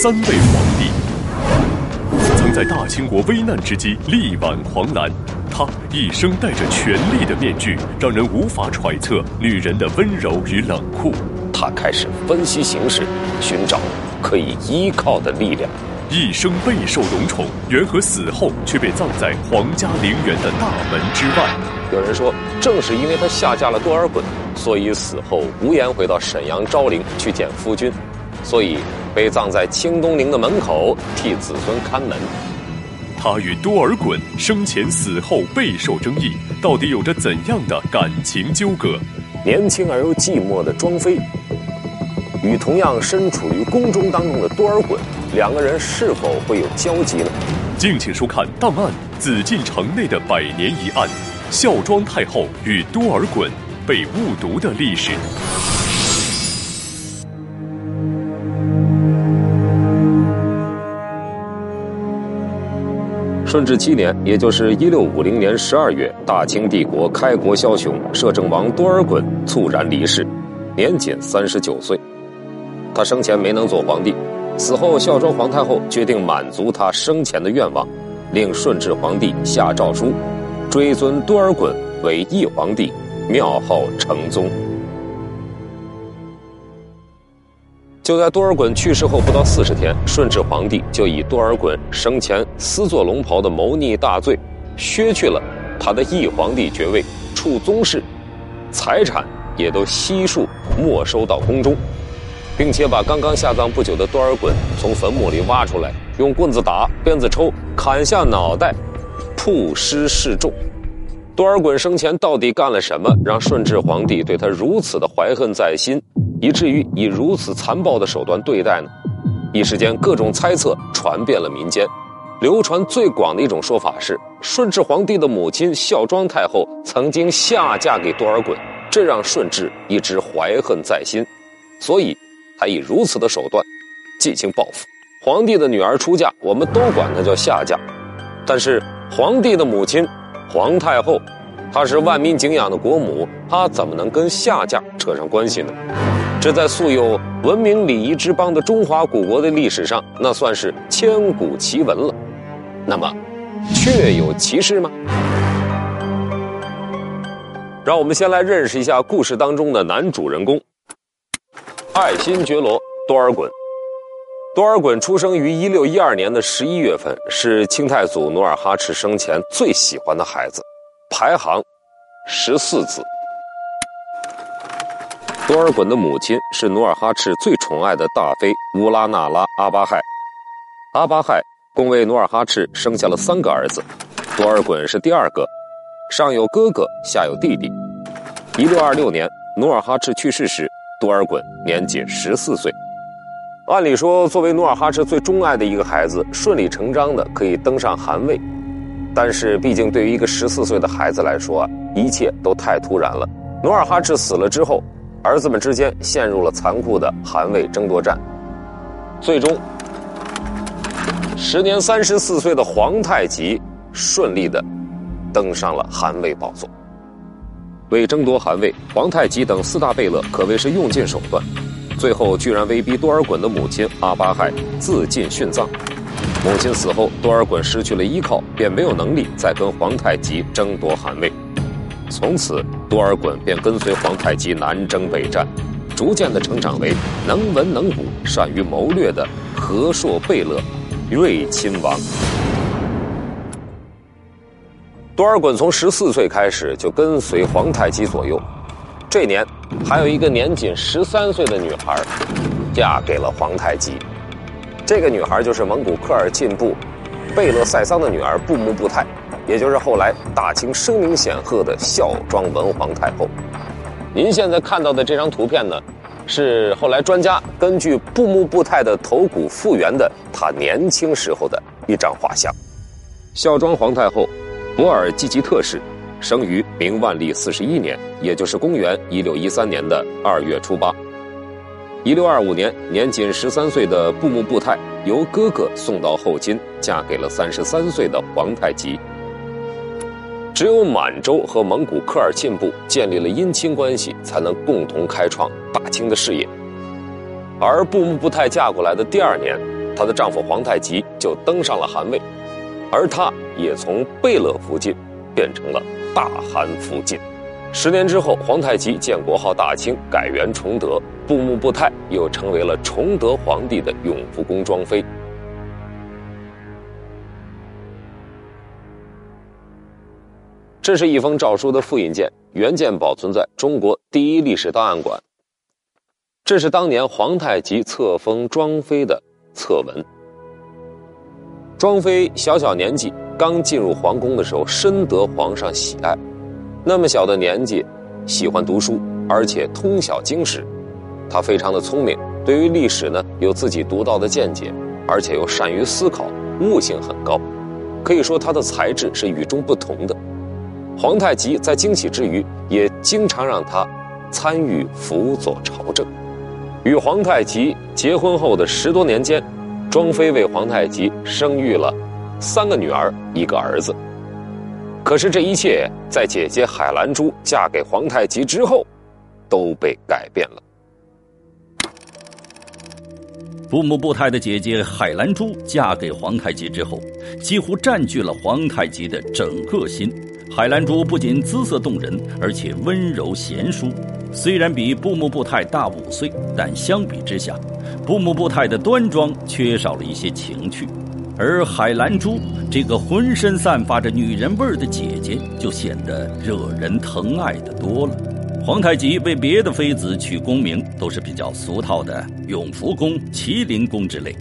三位皇帝，曾在大清国危难之际力挽狂澜。他一生戴着权力的面具，让人无法揣测女人的温柔与冷酷。他开始分析形势，寻找可以依靠的力量。一生备受荣宠，元和死后却被葬在皇家陵园的大门之外。有人说，正是因为他下嫁了多尔衮，所以死后无颜回到沈阳昭陵去见夫君，所以被葬在清东陵的门口，替子孙看门。他与多尔衮生前死后备受争议，到底有着怎样的感情纠葛？年轻而又寂寞的庄妃，与同样身处于宫中当中的多尔衮，两个人是否会有交集呢？敬请收看《档案：紫禁城内的百年疑案——孝庄太后与多尔衮被误读的历史》。顺治七年，也就是一六五零年十二月，大清帝国开国枭雄摄政王多尔衮猝然离世，年仅三十九岁。他生前没能做皇帝，死后孝庄皇太后决定满足他生前的愿望，令顺治皇帝下诏书，追尊多尔衮为义皇帝，庙号承宗。就在多尔衮去世后不到四十天，顺治皇帝就以多尔衮生前私做龙袍的谋逆大罪，削去了他的义皇帝爵位，处宗室，财产也都悉数没收到宫中，并且把刚刚下葬不久的多尔衮从坟墓里挖出来，用棍子打，鞭子抽，砍下脑袋，曝尸示众。多尔衮生前到底干了什么，让顺治皇帝对他如此的怀恨在心？以至于以如此残暴的手段对待呢？一时间，各种猜测传遍了民间。流传最广的一种说法是，顺治皇帝的母亲孝庄太后曾经下嫁给多尔衮，这让顺治一直怀恨在心，所以才以如此的手段进行报复。皇帝的女儿出嫁，我们都管她叫下嫁，但是皇帝的母亲皇太后，她是万民敬仰的国母，她怎么能跟下嫁扯上关系呢？这在素有文明礼仪之邦的中华古国的历史上，那算是千古奇闻了。那么，确有其事吗？让我们先来认识一下故事当中的男主人公——爱新觉罗多尔衮。多尔衮出生于一六一二年的十一月份，是清太祖努尔哈赤生前最喜欢的孩子，排行十四子。多尔衮的母亲是努尔哈赤最宠爱的大妃乌拉那拉阿巴亥。阿巴亥共为努尔哈赤生下了三个儿子，多尔衮是第二个，上有哥哥，下有弟弟。一六二六年，努尔哈赤去世时，多尔衮年仅十四岁。按理说，作为努尔哈赤最钟爱的一个孩子，顺理成章的可以登上汗位，但是毕竟对于一个十四岁的孩子来说啊，一切都太突然了。努尔哈赤死了之后。儿子们之间陷入了残酷的汗位争夺战，最终，时年三十四岁的皇太极顺利的登上了汗位宝座。为争夺汗位，皇太极等四大贝勒可谓是用尽手段，最后居然威逼多尔衮的母亲阿巴亥自尽殉葬。母亲死后，多尔衮失去了依靠，便没有能力再跟皇太极争夺汗位。从此，多尔衮便跟随皇太极南征北战，逐渐的成长为能文能武、善于谋略的和硕贝勒、睿亲王。多尔衮从十四岁开始就跟随皇太极左右，这年还有一个年仅十三岁的女孩，嫁给了皇太极。这个女孩就是蒙古科尔沁部贝勒赛桑的女儿布木布泰。也就是后来大清声名显赫的孝庄文皇太后。您现在看到的这张图片呢，是后来专家根据布木布泰的头骨复原的她年轻时候的一张画像。孝庄皇太后，博尔济吉特氏，生于明万历四十一年，也就是公元一六一三年的二月初八。一六二五年，年仅十三岁的布木布泰由哥哥送到后金，嫁给了三十三岁的皇太极。只有满洲和蒙古科尔沁部建立了姻亲关系，才能共同开创大清的事业。而布木布泰嫁过来的第二年，她的丈夫皇太极就登上了汗位，而她也从贝勒福晋变成了大汗福晋。十年之后，皇太极建国号大清，改元崇德，布木布泰又成为了崇德皇帝的永福宫庄妃。这是一封诏书的复印件，原件保存在中国第一历史档案馆。这是当年皇太极册封庄妃的册文。庄妃小小年纪刚进入皇宫的时候，深得皇上喜爱。那么小的年纪，喜欢读书，而且通晓经史。她非常的聪明，对于历史呢有自己独到的见解，而且又善于思考，悟性很高。可以说她的才智是与众不同的。皇太极在惊喜之余，也经常让他参与辅佐朝政。与皇太极结婚后的十多年间，庄妃为皇太极生育了三个女儿，一个儿子。可是这一切在姐姐海兰珠嫁给皇太极之后，都被改变了。布木布泰的姐姐海兰珠嫁给皇太极之后，几乎占据了皇太极的整个心。海兰珠不仅姿色动人，而且温柔贤淑。虽然比布木布泰大五岁，但相比之下，布木布泰的端庄缺少了一些情趣，而海兰珠这个浑身散发着女人味儿的姐姐，就显得惹人疼爱的多了。皇太极为别的妃子取功名，都是比较俗套的永福宫、麒麟宫之类。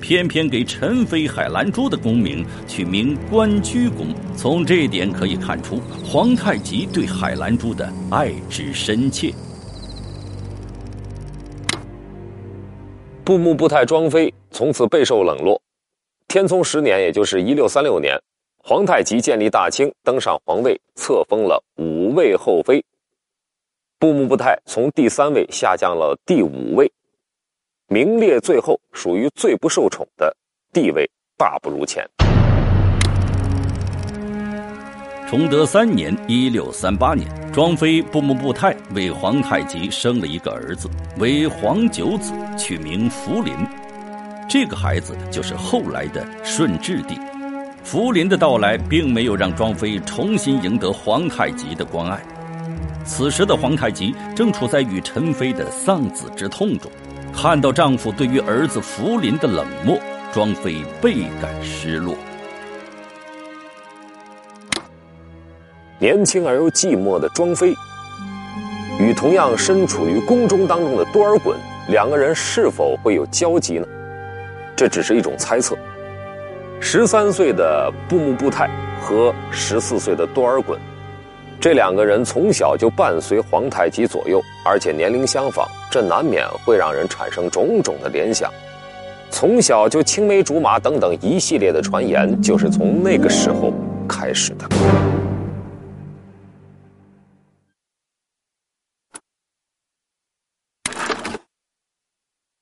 偏偏给陈妃海兰珠的功名取名关雎宫，从这一点可以看出皇太极对海兰珠的爱之深切。布木布泰庄妃从此备受冷落。天聪十年，也就是一六三六年，皇太极建立大清，登上皇位，册封了五位后妃。布木布泰从第三位下降了第五位。名列最后，属于最不受宠的地位，大不如前。崇德三年（一六三八年），庄妃布木布泰为皇太极生了一个儿子，为皇九子，取名福临。这个孩子就是后来的顺治帝。福临的到来，并没有让庄妃重新赢得皇太极的关爱。此时的皇太极正处在与陈妃的丧子之痛中。看到丈夫对于儿子福临的冷漠，庄妃倍感失落。年轻而又寂寞的庄妃，与同样身处于宫中当中的多尔衮，两个人是否会有交集呢？这只是一种猜测。十三岁的布木布泰和十四岁的多尔衮。这两个人从小就伴随皇太极左右，而且年龄相仿，这难免会让人产生种种的联想。从小就青梅竹马等等一系列的传言，就是从那个时候开始的。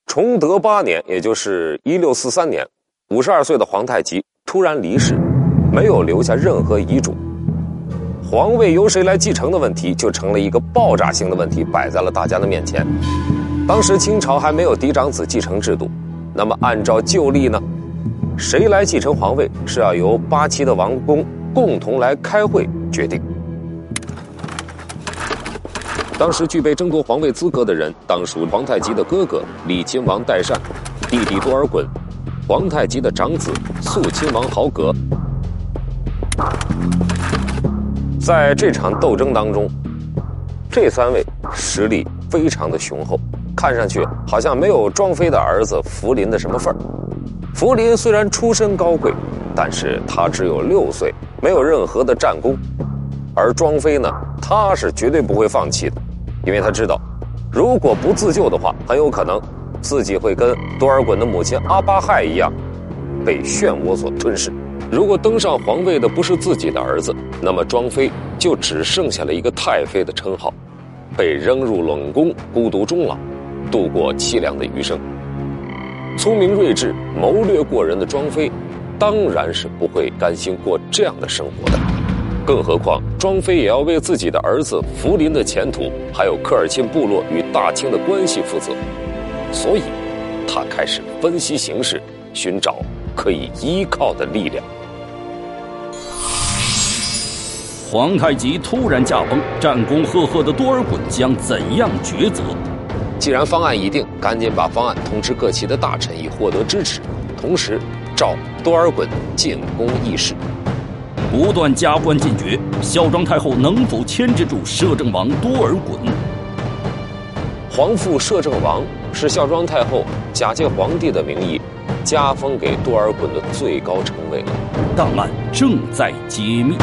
崇德八年，也就是一六四三年，五十二岁的皇太极突然离世，没有留下任何遗嘱。皇位由谁来继承的问题，就成了一个爆炸性的问题，摆在了大家的面前。当时清朝还没有嫡长子继承制度，那么按照旧例呢，谁来继承皇位是要由八旗的王公共同来开会决定。当时具备争夺皇位资格的人，当属皇太极的哥哥李亲王代善，弟弟多尔衮，皇太极的长子肃亲王豪格。在这场斗争当中，这三位实力非常的雄厚，看上去好像没有庄妃的儿子福临的什么份儿。福临虽然出身高贵，但是他只有六岁，没有任何的战功。而庄妃呢，她是绝对不会放弃的，因为她知道，如果不自救的话，很有可能自己会跟多尔衮的母亲阿巴亥一样，被漩涡所吞噬。如果登上皇位的不是自己的儿子，那么庄妃就只剩下了一个太妃的称号，被扔入冷宫，孤独终老，度过凄凉的余生。聪明睿智、谋略过人的庄妃，当然是不会甘心过这样的生活的。更何况，庄妃也要为自己的儿子福临的前途，还有科尔沁部落与大清的关系负责。所以，他开始分析形势，寻找可以依靠的力量。皇太极突然驾崩，战功赫赫的多尔衮将怎样抉择？既然方案已定，赶紧把方案通知各旗的大臣，以获得支持。同时，召多尔衮进宫议事。不断加官进爵，孝庄太后能否牵制住摄政王多尔衮？皇父摄政王是孝庄太后假借皇帝的名义，加封给多尔衮的最高称谓了。档案正在揭秘。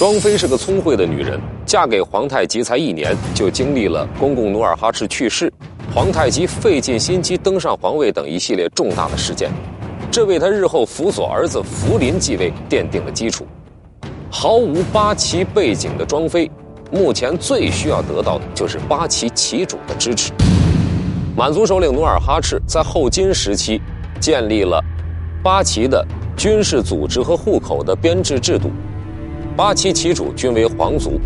庄妃是个聪慧的女人，嫁给皇太极才一年，就经历了公公努尔哈赤去世、皇太极费尽心机登上皇位等一系列重大的事件，这为他日后辅佐儿子福临继位奠定了基础。毫无八旗背景的庄妃，目前最需要得到的就是八旗旗主的支持。满族首领努尔哈赤在后金时期建立了八旗的军事组织和户口的编制制度。八旗旗主均为皇族，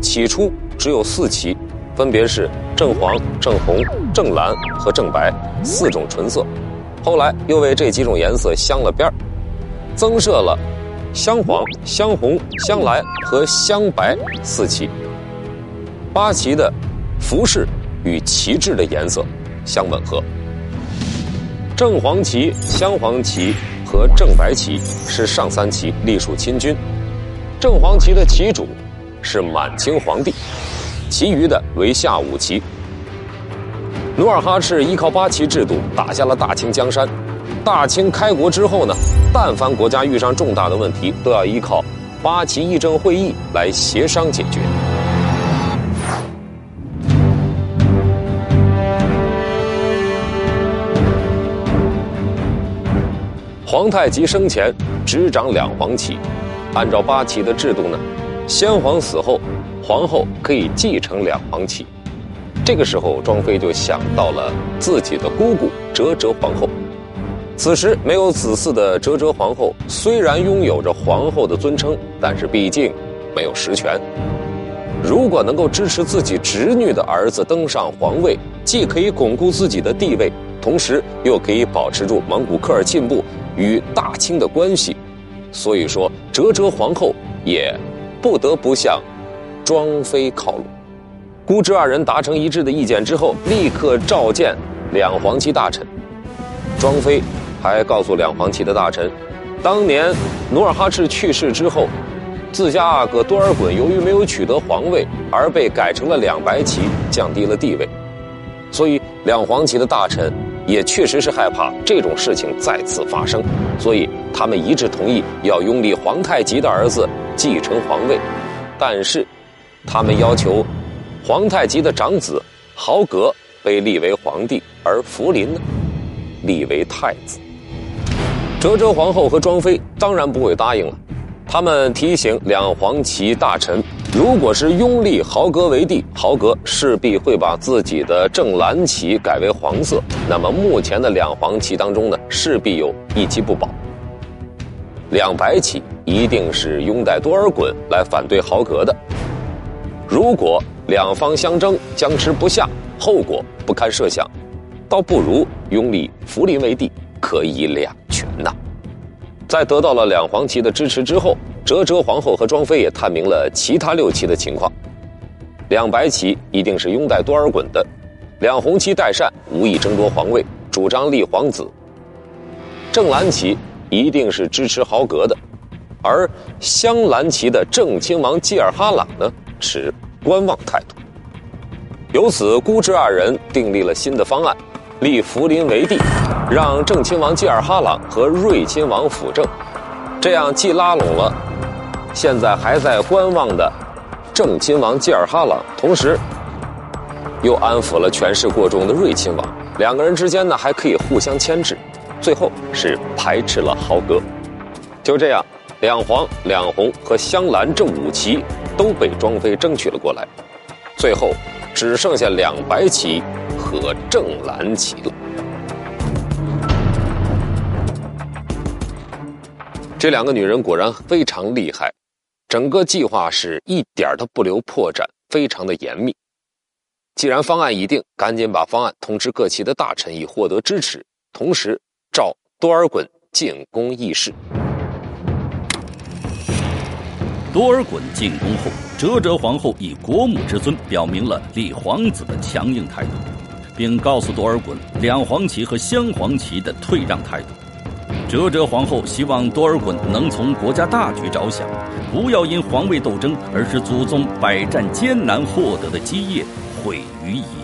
起初只有四旗，分别是正黄、正红、正蓝和正白四种纯色。后来又为这几种颜色镶了边儿增设了镶黄、镶红、镶蓝和镶白四旗。八旗的服饰与旗帜的颜色相吻合。正黄旗、镶黄旗和正白旗是上三旗，隶属亲军。正黄旗的旗主是满清皇帝，其余的为下五旗。努尔哈赤依靠八旗制度打下了大清江山。大清开国之后呢，但凡国家遇上重大的问题，都要依靠八旗议政会议来协商解决。皇太极生前执掌两黄旗。按照八旗的制度呢，先皇死后，皇后可以继承两黄旗。这个时候，庄妃就想到了自己的姑姑哲哲皇后。此时没有子嗣的哲哲皇后，虽然拥有着皇后的尊称，但是毕竟没有实权。如果能够支持自己侄女的儿子登上皇位，既可以巩固自己的地位，同时又可以保持住蒙古科尔沁部与大清的关系。所以说，哲哲皇后也不得不向庄妃靠拢。姑侄二人达成一致的意见之后，立刻召见两黄旗大臣。庄妃还告诉两黄旗的大臣，当年努尔哈赤去世之后，自家阿哥多尔衮由于没有取得皇位，而被改成了两白旗，降低了地位。所以两黄旗的大臣。也确实是害怕这种事情再次发生，所以他们一致同意要拥立皇太极的儿子继承皇位，但是他们要求皇太极的长子豪格被立为皇帝，而福临呢立为太子。哲哲皇后和庄妃当然不会答应了，他们提醒两黄旗大臣。如果是拥立豪格为帝，豪格势必会把自己的正蓝旗改为黄色。那么目前的两黄旗当中呢，势必有一旗不保。两白旗一定是拥戴多尔衮来反对豪格的。如果两方相争，僵持不下，后果不堪设想，倒不如拥立福临为帝，可以两全呐。在得到了两黄旗的支持之后。哲哲皇后和庄妃也探明了其他六旗的情况，两白旗一定是拥戴多尔衮的，两红旗代善无意争夺皇位，主张立皇子。正蓝旗一定是支持豪格的，而镶蓝旗的正亲王济尔哈朗呢持观望态度。由此，孤侄二人订立了新的方案，立福临为帝，让正亲王济尔哈朗和睿亲王辅政，这样既拉拢了。现在还在观望的正亲王济尔哈朗，同时又安抚了权势过重的睿亲王，两个人之间呢还可以互相牵制，最后是排斥了豪格。就这样，两黄、两红和镶蓝这五旗都被庄妃争取了过来，最后只剩下两白旗和正蓝旗了。这两个女人果然非常厉害。整个计划是一点都不留破绽，非常的严密。既然方案已定，赶紧把方案通知各旗的大臣，以获得支持。同时，召多尔衮进宫议事。多尔衮进宫后，哲哲皇后以国母之尊表明了立皇子的强硬态度，并告诉多尔衮两黄旗和镶黄旗的退让态度。哲哲皇后希望多尔衮能从国家大局着想，不要因皇位斗争而使祖宗百战艰难获得的基业毁于一旦